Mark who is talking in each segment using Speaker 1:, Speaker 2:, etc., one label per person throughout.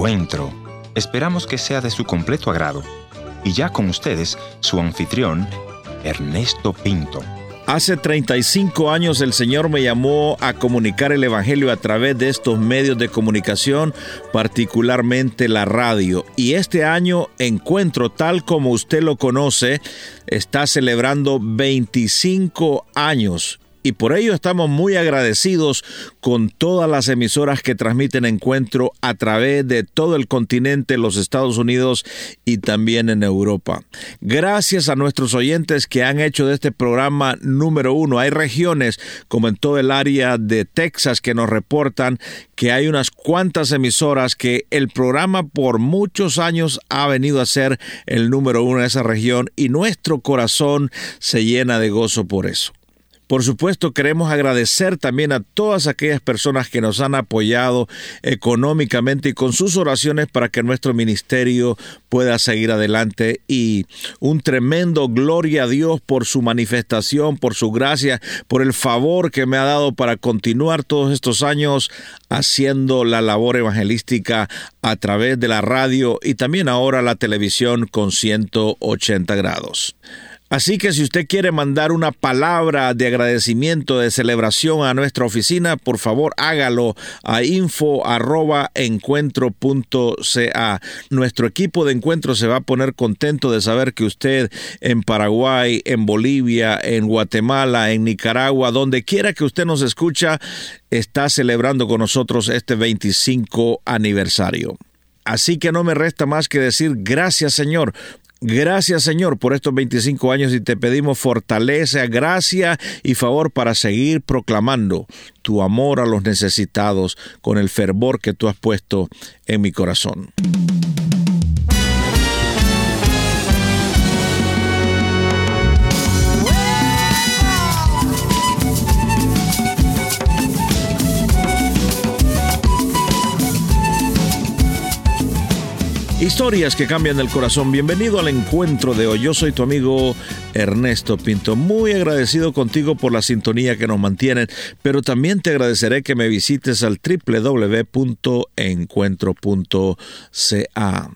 Speaker 1: encuentro. Esperamos que sea de su completo agrado. Y ya con ustedes, su anfitrión, Ernesto Pinto.
Speaker 2: Hace 35 años el Señor me llamó a comunicar el Evangelio a través de estos medios de comunicación, particularmente la radio. Y este año Encuentro, tal como usted lo conoce, está celebrando 25 años y por ello estamos muy agradecidos con todas las emisoras que transmiten encuentro a través de todo el continente, los Estados Unidos y también en Europa. Gracias a nuestros oyentes que han hecho de este programa número uno. Hay regiones como en todo el área de Texas que nos reportan que hay unas cuantas emisoras que el programa por muchos años ha venido a ser el número uno en esa región y nuestro corazón se llena de gozo por eso. Por supuesto, queremos agradecer también a todas aquellas personas que nos han apoyado económicamente y con sus oraciones para que nuestro ministerio pueda seguir adelante y un tremendo gloria a Dios por su manifestación, por su gracia, por el favor que me ha dado para continuar todos estos años haciendo la labor evangelística a través de la radio y también ahora la televisión con 180 grados. Así que si usted quiere mandar una palabra de agradecimiento, de celebración a nuestra oficina, por favor hágalo a info.encuentro.ca. Nuestro equipo de encuentro se va a poner contento de saber que usted en Paraguay, en Bolivia, en Guatemala, en Nicaragua, donde quiera que usted nos escucha, está celebrando con nosotros este 25 aniversario. Así que no me resta más que decir gracias Señor Gracias Señor por estos 25 años y te pedimos fortaleza, gracia y favor para seguir proclamando tu amor a los necesitados con el fervor que tú has puesto en mi corazón. Historias que cambian el corazón. Bienvenido al encuentro de hoy. Yo soy tu amigo Ernesto Pinto. Muy agradecido contigo por la sintonía que nos mantienen, pero también te agradeceré que me visites al www.encuentro.ca.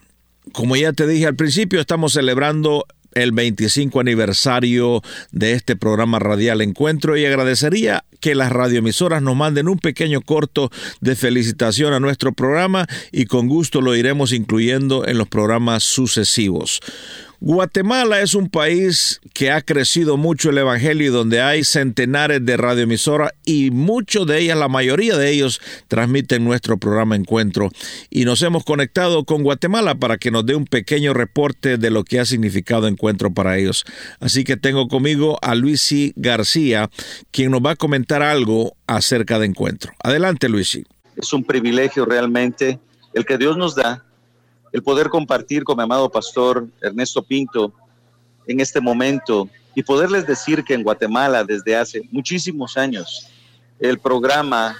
Speaker 2: Como ya te dije al principio, estamos celebrando el 25 aniversario de este programa radial Encuentro y agradecería que las radioemisoras nos manden un pequeño corto de felicitación a nuestro programa y con gusto lo iremos incluyendo en los programas sucesivos. Guatemala es un país que ha crecido mucho el Evangelio y donde hay centenares de radioemisoras y muchos de ellas, la mayoría de ellos, transmiten nuestro programa Encuentro. Y nos hemos conectado con Guatemala para que nos dé un pequeño reporte de lo que ha significado Encuentro para ellos. Así que tengo conmigo a Luisi García, quien nos va a comentar algo acerca de Encuentro. Adelante, Luisi.
Speaker 3: Es un privilegio realmente el que Dios nos da el poder compartir con mi amado pastor Ernesto Pinto en este momento y poderles decir que en Guatemala desde hace muchísimos años el programa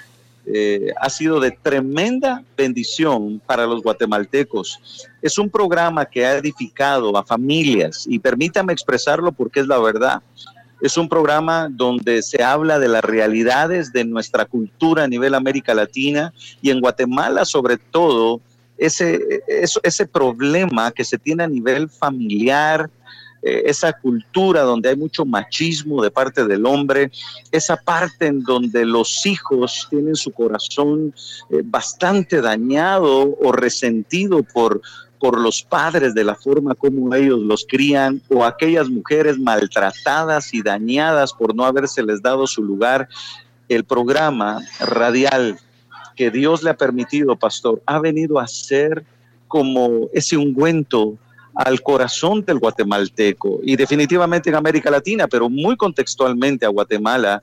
Speaker 3: eh, ha sido de tremenda bendición para los guatemaltecos. Es un programa que ha edificado a familias y permítame expresarlo porque es la verdad. Es un programa donde se habla de las realidades de nuestra cultura a nivel América Latina y en Guatemala sobre todo ese, ese problema que se tiene a nivel familiar, eh, esa cultura donde hay mucho machismo de parte del hombre, esa parte en donde los hijos tienen su corazón eh, bastante dañado o resentido por, por los padres de la forma como ellos los crían o aquellas mujeres maltratadas y dañadas por no habérseles dado su lugar. El programa radial que Dios le ha permitido, pastor, ha venido a ser como ese ungüento al corazón del guatemalteco y definitivamente en América Latina, pero muy contextualmente a Guatemala,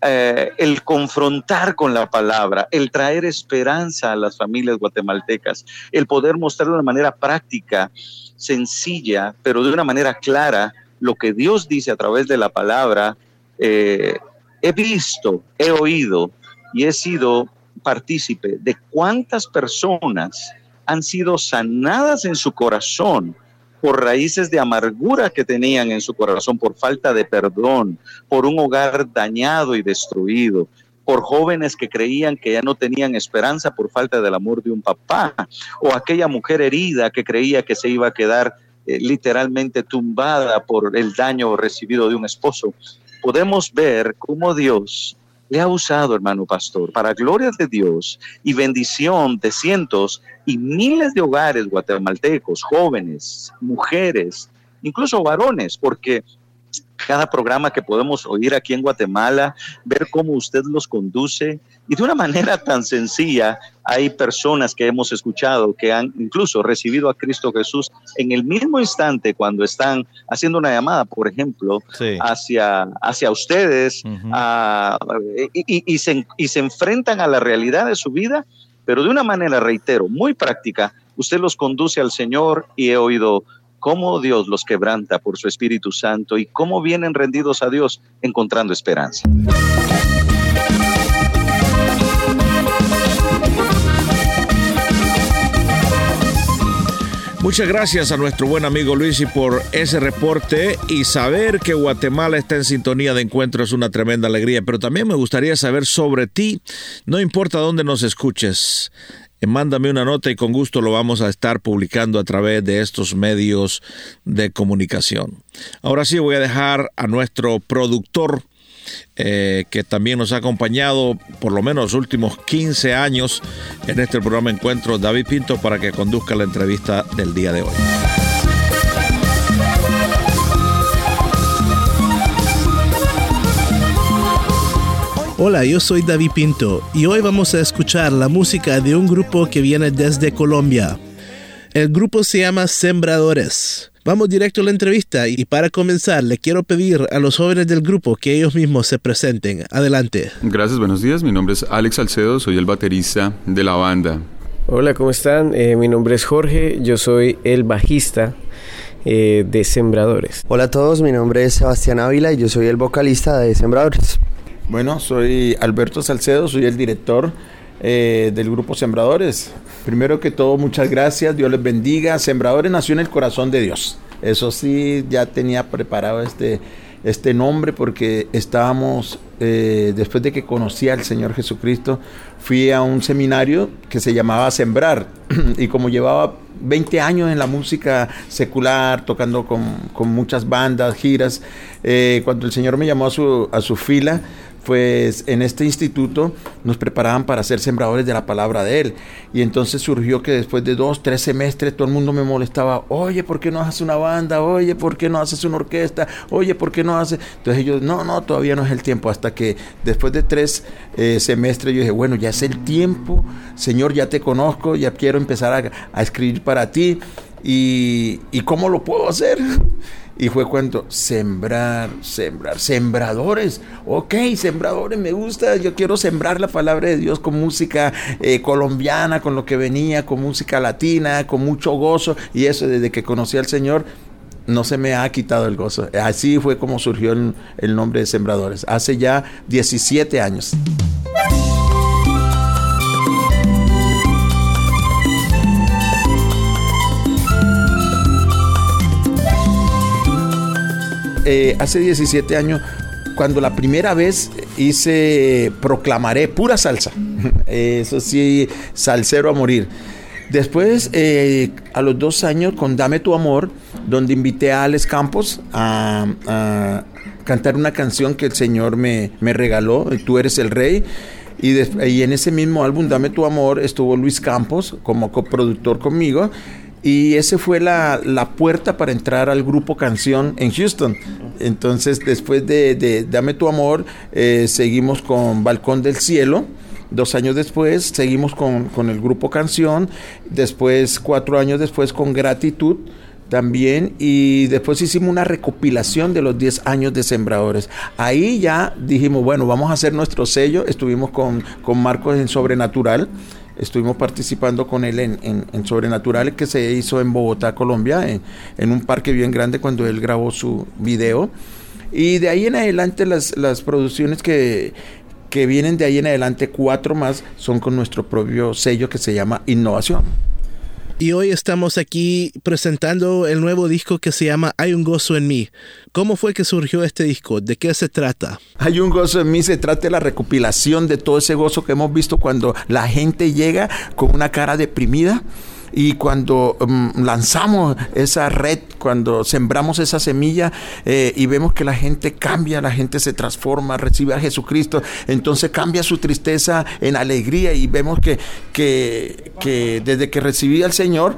Speaker 3: eh, el confrontar con la palabra, el traer esperanza a las familias guatemaltecas, el poder mostrar de una manera práctica, sencilla, pero de una manera clara lo que Dios dice a través de la palabra, eh, he visto, he oído y he sido partícipe de cuántas personas han sido sanadas en su corazón por raíces de amargura que tenían en su corazón, por falta de perdón, por un hogar dañado y destruido. por jóvenes que creían que ya no tenían esperanza por falta del amor de un papá, o aquella mujer herida que creía que se iba a quedar eh, literalmente tumbada por el daño recibido de un esposo. Podemos ver cómo Dios le ha usado, hermano pastor, para gloria de Dios y bendición de cientos y miles de hogares guatemaltecos, jóvenes, mujeres, incluso varones, porque cada programa que podemos oír aquí en Guatemala, ver cómo usted los conduce. Y de una manera tan sencilla, hay personas que hemos escuchado que han incluso recibido a Cristo Jesús en el mismo instante cuando están haciendo una llamada, por ejemplo, hacia, hacia ustedes y, se, y se enfrentan a la realidad de su vida, pero de una manera, reitero, muy práctica. Usted los conduce al Señor y he oído cómo Dios los quebranta por su Espíritu Santo y cómo vienen rendidos a Dios encontrando esperanza.
Speaker 2: Muchas gracias a nuestro buen amigo Luis y por ese reporte y saber que Guatemala está en sintonía de encuentro es una tremenda alegría, pero también me gustaría saber sobre ti, no importa dónde nos escuches, mándame una nota y con gusto lo vamos a estar publicando a través de estos medios de comunicación. Ahora sí voy a dejar a nuestro productor eh, que también nos ha acompañado por lo menos los últimos 15 años en este programa Encuentro, David Pinto, para que conduzca la entrevista del día de hoy.
Speaker 4: Hola, yo soy David Pinto y hoy vamos a escuchar la música de un grupo que viene desde Colombia. El grupo se llama Sembradores. Vamos directo a la entrevista y para comenzar le quiero pedir a los jóvenes del grupo que ellos mismos se presenten. Adelante.
Speaker 5: Gracias, buenos días. Mi nombre es Alex Salcedo, soy el baterista de la banda.
Speaker 6: Hola, ¿cómo están? Eh, mi nombre es Jorge, yo soy el bajista eh, de Sembradores.
Speaker 7: Hola a todos, mi nombre es Sebastián Ávila y yo soy el vocalista de Sembradores.
Speaker 8: Bueno, soy Alberto Salcedo, soy el director eh, del grupo Sembradores. Primero que todo, muchas gracias, Dios les bendiga. Sembradores nació en el corazón de Dios. Eso sí, ya tenía preparado este, este nombre porque estábamos, eh, después de que conocí al Señor Jesucristo, fui a un seminario que se llamaba Sembrar y como llevaba 20 años en la música secular, tocando con, con muchas bandas, giras, eh, cuando el Señor me llamó a su, a su fila, pues en este instituto nos preparaban para ser sembradores de la palabra de Él. Y entonces surgió que después de dos, tres semestres todo el mundo me molestaba, oye, ¿por qué no haces una banda? Oye, ¿por qué no haces una orquesta? Oye, ¿por qué no haces? Entonces ellos, no, no, todavía no es el tiempo. Hasta que después de tres eh, semestres yo dije, bueno, ya es el tiempo, Señor, ya te conozco, ya quiero empezar a, a escribir para ti. Y, ¿Y cómo lo puedo hacer? Y fue cuando sembrar, sembrar, sembradores. Ok, sembradores, me gusta. Yo quiero sembrar la palabra de Dios con música eh, colombiana, con lo que venía, con música latina, con mucho gozo. Y eso desde que conocí al Señor no se me ha quitado el gozo. Así fue como surgió el, el nombre de Sembradores. Hace ya 17 años. Eh, hace 17 años, cuando la primera vez hice Proclamaré pura salsa. Eso sí, salsero a morir. Después, eh, a los dos años, con Dame tu amor, donde invité a Alex Campos a, cantar una canción que el Señor me, me regaló, Tú eres el rey. Y, y, en ese mismo álbum, Dame tu amor, estuvo Luis Campos como coproductor conmigo. Y ese fue la, puerta para entrar al grupo Canción en Houston. Entonces, después de, Dame tu amor, eh, seguimos con Balcón del Cielo. Dos años después, seguimos con, el grupo Canción. Después, cuatro años después, con Gratitud también y después hicimos una recopilación de los 10 años de Sembradores. Ahí ya dijimos, bueno, vamos a hacer nuestro sello. Estuvimos con, con Marcos en Sobrenatural estuvimos participando con él en, en, Sobrenatural que se hizo en Bogotá, Colombia, en, un parque bien grande cuando él grabó su video. Y de ahí en adelante las, las producciones que, que vienen de ahí en adelante, cuatro más, son con nuestro propio sello que se llama Innovación.
Speaker 4: Y hoy estamos aquí presentando el nuevo disco que se llama Hay un gozo en mí. ¿Cómo fue que surgió este disco? ¿De qué se trata?
Speaker 8: Hay un gozo en mí, se trata de la recopilación de todo ese gozo que hemos visto cuando la gente llega con una cara deprimida y cuando um, lanzamos esa red, cuando sembramos esa semilla eh, y vemos que la gente cambia, la gente se transforma, recibe a Jesucristo, entonces cambia su tristeza en alegría. Y vemos que, que, que desde que recibí al Señor,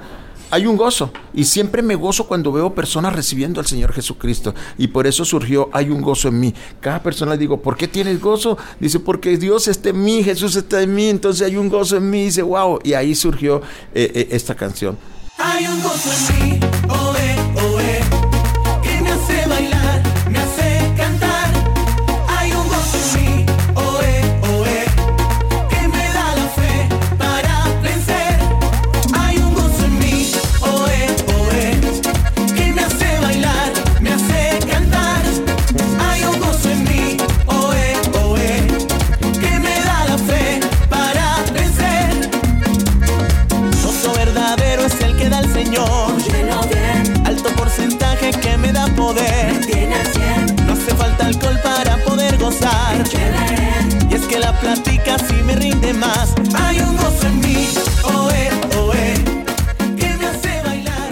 Speaker 8: hay un gozo. Y siempre me gozo cuando veo personas recibiendo al Señor Jesucristo. Y por eso surgió, hay un gozo en mí. Cada persona le digo, ¿por qué tienes gozo? Dice, porque Dios está en mí, Jesús está en mí, entonces hay un gozo en mí. Dice, wow. Y ahí surgió eh, eh, esta canción.
Speaker 9: Hay un gozo en mí, oe,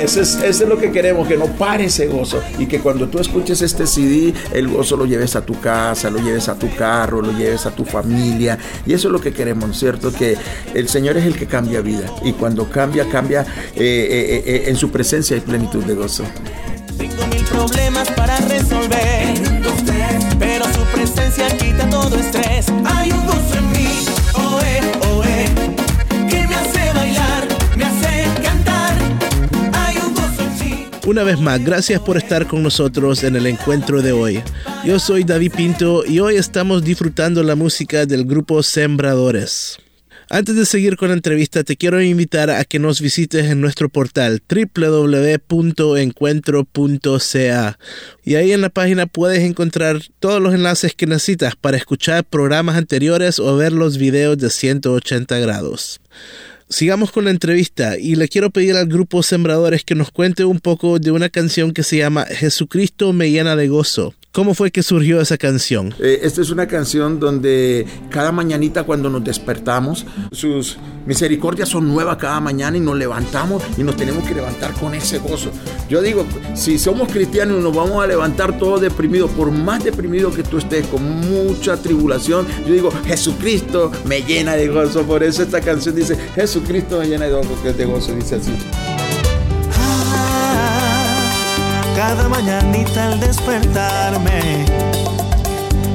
Speaker 8: Eso es, lo que queremos, que no pare ese gozo y que cuando tú escuches este CD, el gozo lo lleves a tu casa, lo lleves a tu carro, lo lleves a tu familia. Y eso es lo que queremos, ¿cierto? Que el Señor es el que cambia vida y cuando cambia, cambia eh, eh, eh, en su presencia hay plenitud de gozo.
Speaker 9: Tengo mil problemas para resolver. Pero su presencia quita todo estrés. Hay un
Speaker 4: Una vez más, gracias por estar con nosotros en el encuentro de hoy. Yo soy David Pinto y hoy estamos disfrutando la música del grupo Sembradores. Antes de seguir con la entrevista, te quiero invitar a que nos visites en nuestro portal www.encuentro.ca y ahí en la página puedes encontrar todos los enlaces que necesitas para escuchar programas anteriores o ver los videos de 180 grados. Sigamos con la entrevista y le quiero pedir al grupo Sembradores que nos cuente un poco de una canción que se llama Jesucristo me llena de gozo. ¿Cómo fue que surgió esa canción?
Speaker 8: Eh, esta es una canción donde cada mañanita cuando nos despertamos, sus misericordias son nuevas cada mañana y nos levantamos y nos tenemos que levantar con ese gozo. Yo digo, si somos cristianos nos vamos a levantar todos deprimidos, por más deprimido que tú estés, con mucha tribulación, yo digo, Jesucristo me llena de gozo. Por eso esta canción dice, Jesucristo me llena de gozo, de gozo dice así.
Speaker 9: Cada mañanita al despertarme,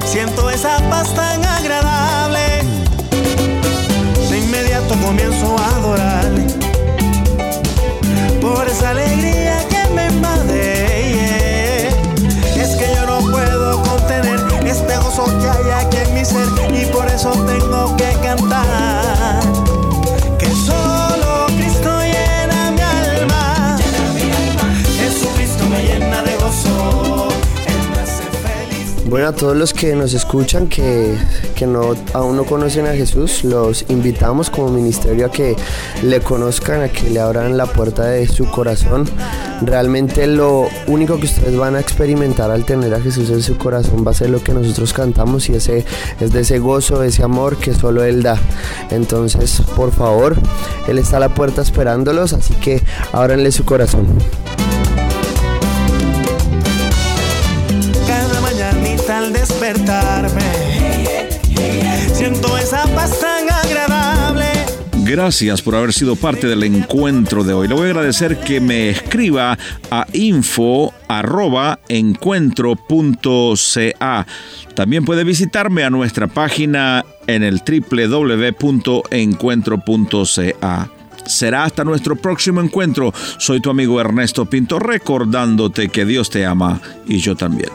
Speaker 9: siento esa paz tan agradable. De inmediato comienzo a adorarle por esa alegría que me invade.
Speaker 7: A todos los que nos escuchan que, que no, aún no conocen a Jesús, los invitamos como ministerio a que le conozcan, a que le abran la puerta de su corazón. Realmente lo único que ustedes van a experimentar al tener a Jesús en su corazón va a ser lo que nosotros cantamos y ese es de ese gozo, ese amor que solo Él da. Entonces, por favor, Él está a la puerta esperándolos, así que ábranle su corazón.
Speaker 2: Gracias por haber sido parte del encuentro de hoy. Le voy a agradecer que me escriba a info@encuentro.ca. También puede visitarme a nuestra página en el www.encuentro.ca. Será hasta nuestro próximo encuentro. Soy tu amigo Ernesto Pinto recordándote que Dios te ama y yo también.